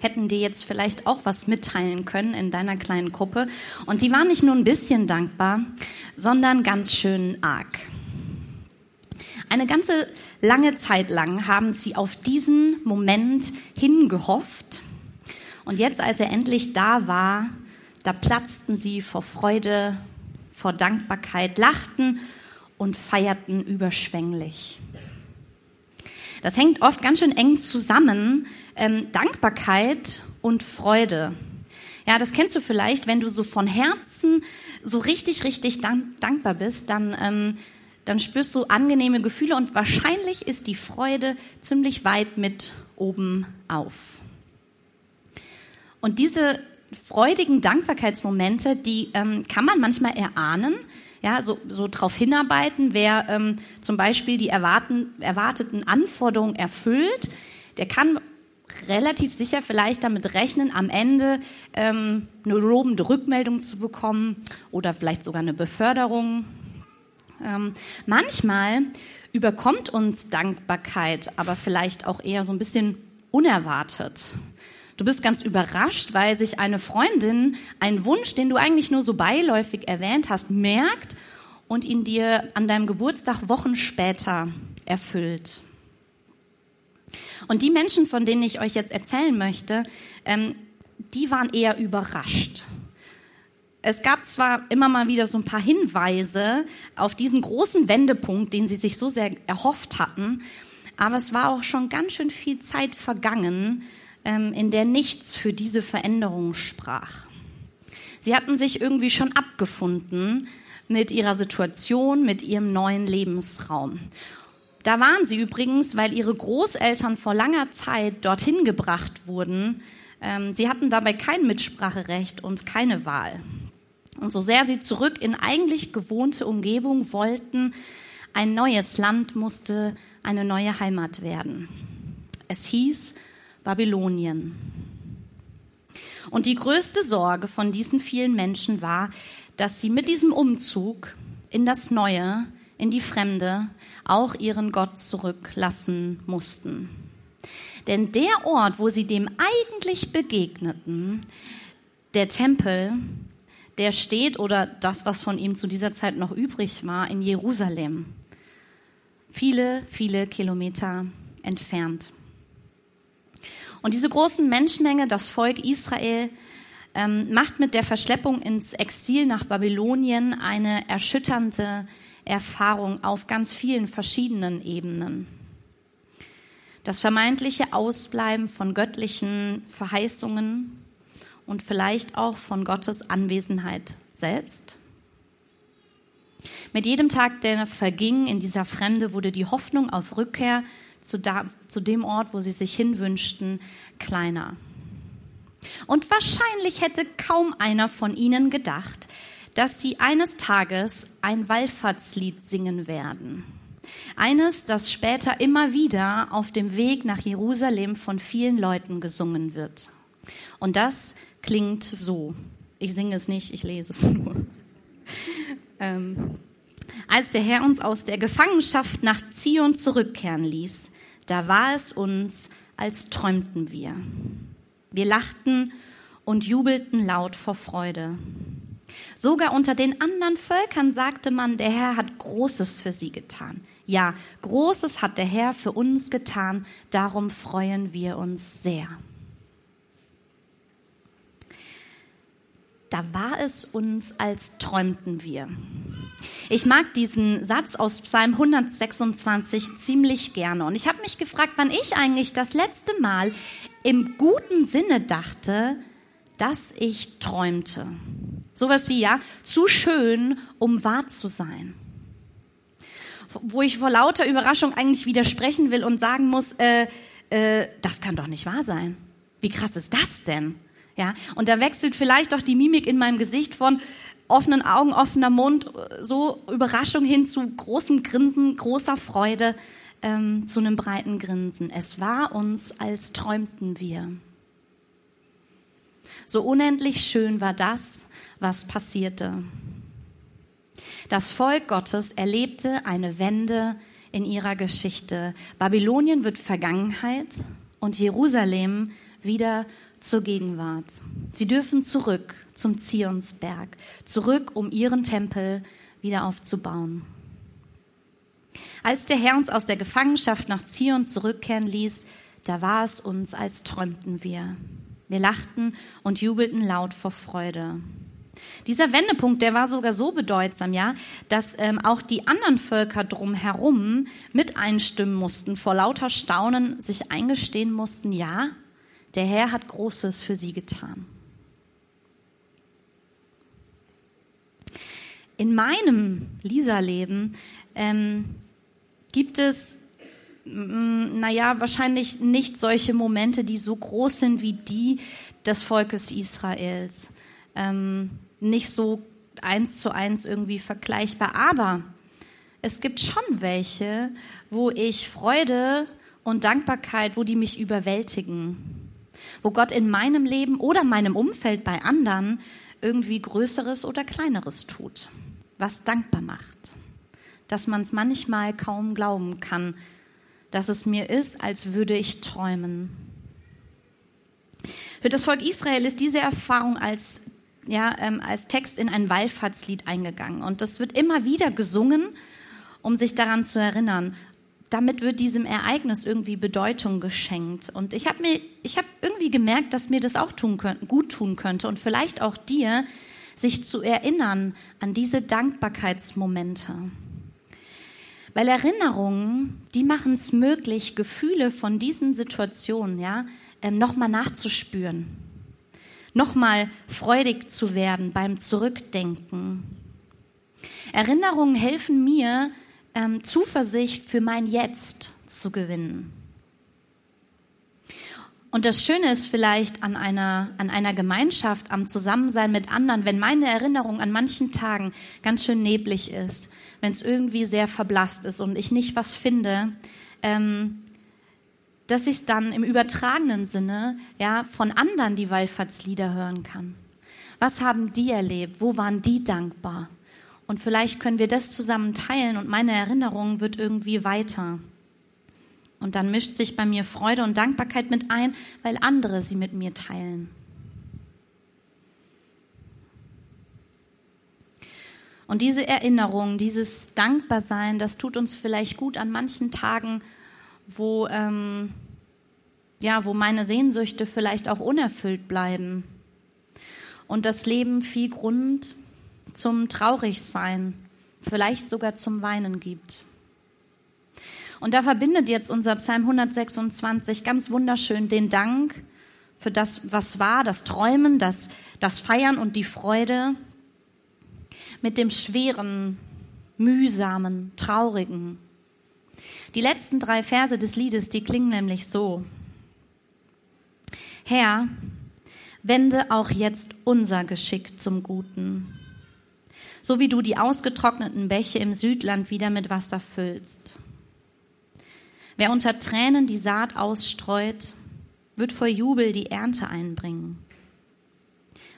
hätten dir jetzt vielleicht auch was mitteilen können in deiner kleinen Gruppe. Und die waren nicht nur ein bisschen dankbar, sondern ganz schön arg. Eine ganze lange Zeit lang haben sie auf diesen Moment hingehofft. Und jetzt, als er endlich da war, da platzten sie vor Freude, vor Dankbarkeit, lachten und feierten überschwänglich. Das hängt oft ganz schön eng zusammen, ähm, Dankbarkeit und Freude. Ja, das kennst du vielleicht, wenn du so von Herzen so richtig, richtig dank dankbar bist, dann, ähm, dann spürst du angenehme Gefühle und wahrscheinlich ist die Freude ziemlich weit mit oben auf. Und diese freudigen Dankbarkeitsmomente, die ähm, kann man manchmal erahnen, ja, so, so darauf hinarbeiten, wer ähm, zum Beispiel die erwarten, erwarteten Anforderungen erfüllt, der kann relativ sicher vielleicht damit rechnen, am Ende ähm, eine lobende Rückmeldung zu bekommen oder vielleicht sogar eine Beförderung. Ähm, manchmal überkommt uns Dankbarkeit, aber vielleicht auch eher so ein bisschen unerwartet. Du bist ganz überrascht, weil sich eine Freundin einen Wunsch, den du eigentlich nur so beiläufig erwähnt hast, merkt und ihn dir an deinem Geburtstag Wochen später erfüllt. Und die Menschen, von denen ich euch jetzt erzählen möchte, ähm, die waren eher überrascht. Es gab zwar immer mal wieder so ein paar Hinweise auf diesen großen Wendepunkt, den sie sich so sehr erhofft hatten, aber es war auch schon ganz schön viel Zeit vergangen, in der nichts für diese Veränderung sprach. Sie hatten sich irgendwie schon abgefunden mit ihrer Situation, mit ihrem neuen Lebensraum. Da waren sie übrigens, weil ihre Großeltern vor langer Zeit dorthin gebracht wurden. Ähm, sie hatten dabei kein Mitspracherecht und keine Wahl. Und so sehr sie zurück in eigentlich gewohnte Umgebung wollten, ein neues Land musste eine neue Heimat werden. Es hieß Babylonien. Und die größte Sorge von diesen vielen Menschen war, dass sie mit diesem Umzug in das Neue, in die Fremde, auch ihren Gott zurücklassen mussten. Denn der Ort, wo sie dem eigentlich begegneten, der Tempel, der steht oder das, was von ihm zu dieser Zeit noch übrig war, in Jerusalem. Viele, viele Kilometer entfernt. Und diese großen Menschenmenge, das Volk Israel, ähm, macht mit der Verschleppung ins Exil nach Babylonien eine erschütternde Erfahrung auf ganz vielen verschiedenen Ebenen. Das vermeintliche Ausbleiben von göttlichen Verheißungen und vielleicht auch von Gottes Anwesenheit selbst. Mit jedem Tag, der verging in dieser Fremde, wurde die Hoffnung auf Rückkehr zu, da, zu dem Ort, wo sie sich hinwünschten, kleiner. Und wahrscheinlich hätte kaum einer von ihnen gedacht, dass sie eines Tages ein Wallfahrtslied singen werden. Eines, das später immer wieder auf dem Weg nach Jerusalem von vielen Leuten gesungen wird. Und das klingt so. Ich singe es nicht, ich lese es nur. Ähm, als der Herr uns aus der Gefangenschaft nach Zion zurückkehren ließ, da war es uns, als träumten wir. Wir lachten und jubelten laut vor Freude. Sogar unter den anderen Völkern sagte man, der Herr hat Großes für sie getan. Ja, Großes hat der Herr für uns getan, darum freuen wir uns sehr. Da war es uns, als träumten wir. Ich mag diesen Satz aus Psalm 126 ziemlich gerne. Und ich habe mich gefragt, wann ich eigentlich das letzte Mal im guten Sinne dachte, dass ich träumte. Sowas wie, ja, zu schön, um wahr zu sein. Wo ich vor lauter Überraschung eigentlich widersprechen will und sagen muss, äh, äh, das kann doch nicht wahr sein. Wie krass ist das denn? Ja, und da wechselt vielleicht doch die Mimik in meinem Gesicht von offenen Augen, offener Mund, so Überraschung hin zu großem Grinsen, großer Freude, ähm, zu einem breiten Grinsen. Es war uns, als träumten wir. So unendlich schön war das, was passierte. Das Volk Gottes erlebte eine Wende in ihrer Geschichte. Babylonien wird Vergangenheit und Jerusalem wieder zur Gegenwart. Sie dürfen zurück zum Zionsberg, zurück, um ihren Tempel wieder aufzubauen. Als der Herr uns aus der Gefangenschaft nach Zion zurückkehren ließ, da war es uns, als träumten wir. Wir lachten und jubelten laut vor Freude. Dieser Wendepunkt, der war sogar so bedeutsam, ja, dass ähm, auch die anderen Völker drumherum mit einstimmen mussten, vor lauter Staunen sich eingestehen mussten, ja, der Herr hat Großes für sie getan. In meinem Lisa-Leben ähm, gibt es, mm, naja, wahrscheinlich nicht solche Momente, die so groß sind wie die des Volkes Israels. Ähm, nicht so eins zu eins irgendwie vergleichbar, aber es gibt schon welche, wo ich Freude und Dankbarkeit, wo die mich überwältigen, wo Gott in meinem Leben oder meinem Umfeld bei anderen irgendwie Größeres oder Kleineres tut, was dankbar macht, dass man es manchmal kaum glauben kann, dass es mir ist, als würde ich träumen. Für das Volk Israel ist diese Erfahrung als ja, ähm, als Text in ein Wallfahrtslied eingegangen. Und das wird immer wieder gesungen, um sich daran zu erinnern. Damit wird diesem Ereignis irgendwie Bedeutung geschenkt. Und ich habe mir, ich habe irgendwie gemerkt, dass mir das auch tun könnte, gut tun könnte und vielleicht auch dir, sich zu erinnern an diese Dankbarkeitsmomente. Weil Erinnerungen, die machen es möglich, Gefühle von diesen Situationen, ja, ähm, nochmal nachzuspüren nochmal freudig zu werden beim Zurückdenken. Erinnerungen helfen mir, ähm, Zuversicht für mein Jetzt zu gewinnen. Und das Schöne ist vielleicht an einer, an einer Gemeinschaft, am Zusammensein mit anderen, wenn meine Erinnerung an manchen Tagen ganz schön neblig ist, wenn es irgendwie sehr verblasst ist und ich nicht was finde, ähm, dass ich es dann im übertragenen Sinne ja von anderen die Wallfahrtslieder hören kann. Was haben die erlebt? Wo waren die dankbar? Und vielleicht können wir das zusammen teilen und meine Erinnerung wird irgendwie weiter. Und dann mischt sich bei mir Freude und Dankbarkeit mit ein, weil andere sie mit mir teilen. Und diese Erinnerung, dieses Dankbarsein, das tut uns vielleicht gut an manchen Tagen, wo, ähm, ja, wo meine Sehnsüchte vielleicht auch unerfüllt bleiben und das Leben viel Grund zum Traurigsein, vielleicht sogar zum Weinen gibt. Und da verbindet jetzt unser Psalm 126 ganz wunderschön den Dank für das, was war, das Träumen, das, das Feiern und die Freude mit dem schweren, mühsamen, traurigen, die letzten drei Verse des Liedes, die klingen nämlich so. Herr, wende auch jetzt unser Geschick zum Guten, so wie du die ausgetrockneten Bäche im Südland wieder mit Wasser füllst. Wer unter Tränen die Saat ausstreut, wird vor Jubel die Ernte einbringen.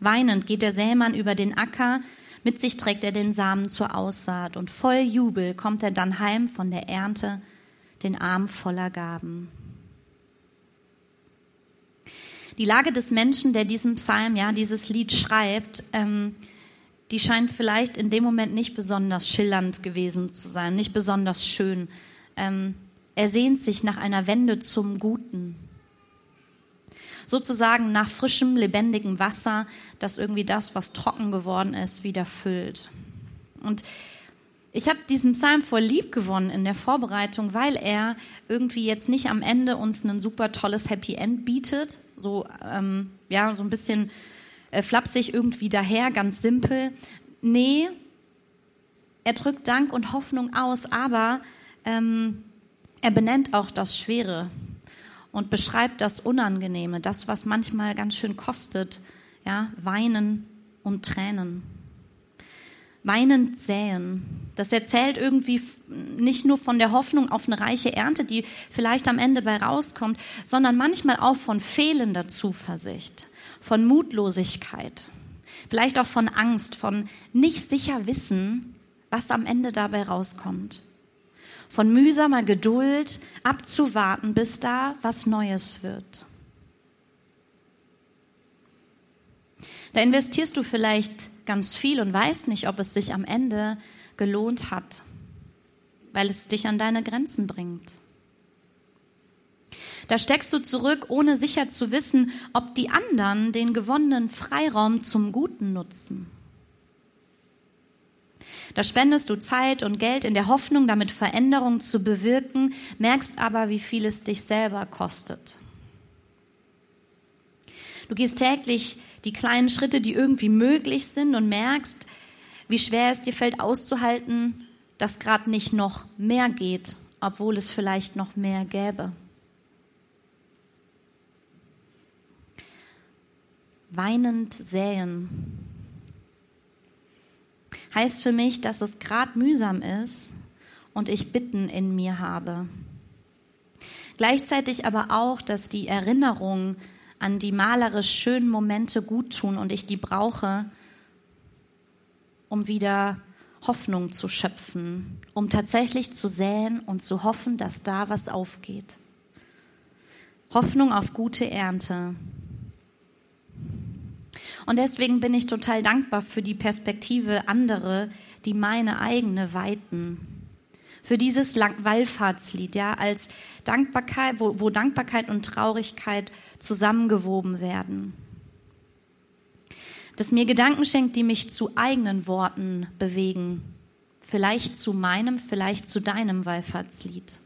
Weinend geht der Sämann über den Acker, mit sich trägt er den Samen zur Aussaat und voll Jubel kommt er dann heim von der Ernte, den Arm voller Gaben. Die Lage des Menschen, der diesen Psalm, ja, dieses Lied schreibt, ähm, die scheint vielleicht in dem Moment nicht besonders schillernd gewesen zu sein, nicht besonders schön. Ähm, er sehnt sich nach einer Wende zum Guten. Sozusagen nach frischem, lebendigem Wasser, das irgendwie das, was trocken geworden ist, wieder füllt. Und ich habe diesen Psalm voll lieb gewonnen in der Vorbereitung, weil er irgendwie jetzt nicht am Ende uns ein super tolles Happy End bietet, so ähm, ja so ein bisschen äh, flapsig irgendwie daher, ganz simpel. Nee, er drückt Dank und Hoffnung aus, aber ähm, er benennt auch das Schwere und beschreibt das Unangenehme, das, was manchmal ganz schön kostet, ja, Weinen und Tränen. Weinend säen. Das erzählt irgendwie nicht nur von der Hoffnung auf eine reiche Ernte, die vielleicht am Ende bei rauskommt, sondern manchmal auch von fehlender Zuversicht, von Mutlosigkeit, vielleicht auch von Angst, von nicht sicher wissen, was am Ende dabei rauskommt. Von mühsamer Geduld abzuwarten, bis da was Neues wird. Da investierst du vielleicht ganz viel und weißt nicht, ob es sich am Ende gelohnt hat, weil es dich an deine Grenzen bringt. Da steckst du zurück, ohne sicher zu wissen, ob die anderen den gewonnenen Freiraum zum Guten nutzen. Da spendest du Zeit und Geld in der Hoffnung, damit Veränderungen zu bewirken, merkst aber, wie viel es dich selber kostet. Du gehst täglich die kleinen Schritte, die irgendwie möglich sind und merkst, wie schwer es dir fällt auszuhalten, dass gerade nicht noch mehr geht, obwohl es vielleicht noch mehr gäbe. Weinend säen heißt für mich, dass es gerade mühsam ist und ich Bitten in mir habe. Gleichzeitig aber auch, dass die Erinnerung an die malerisch schönen Momente gut tun und ich die brauche, um wieder Hoffnung zu schöpfen, um tatsächlich zu säen und zu hoffen, dass da was aufgeht. Hoffnung auf gute Ernte. Und deswegen bin ich total dankbar für die Perspektive andere, die meine eigene weiten für dieses Wallfahrtslied, ja, als Dankbarkeit, wo, wo Dankbarkeit und Traurigkeit zusammengewoben werden. Das mir Gedanken schenkt, die mich zu eigenen Worten bewegen. Vielleicht zu meinem, vielleicht zu deinem Wallfahrtslied.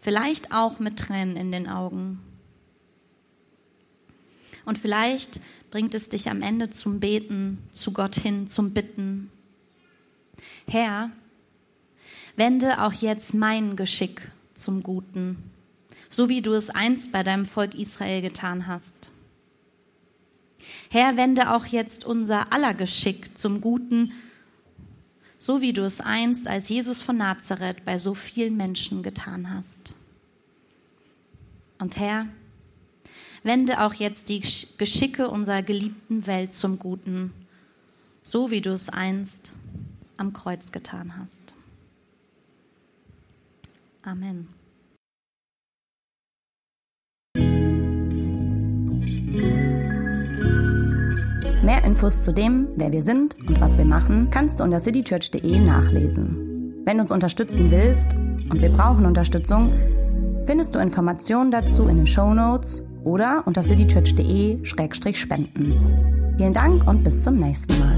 Vielleicht auch mit Tränen in den Augen. Und vielleicht bringt es dich am Ende zum Beten, zu Gott hin, zum Bitten. Herr, Wende auch jetzt mein Geschick zum Guten, so wie du es einst bei deinem Volk Israel getan hast. Herr, wende auch jetzt unser aller Geschick zum Guten, so wie du es einst als Jesus von Nazareth bei so vielen Menschen getan hast. Und Herr, wende auch jetzt die Geschicke unserer geliebten Welt zum Guten, so wie du es einst am Kreuz getan hast. Amen. Mehr Infos zu dem, wer wir sind und was wir machen, kannst du unter citychurch.de nachlesen. Wenn du uns unterstützen willst, und wir brauchen Unterstützung, findest du Informationen dazu in den Show Notes oder unter citychurch.de-spenden. Vielen Dank und bis zum nächsten Mal.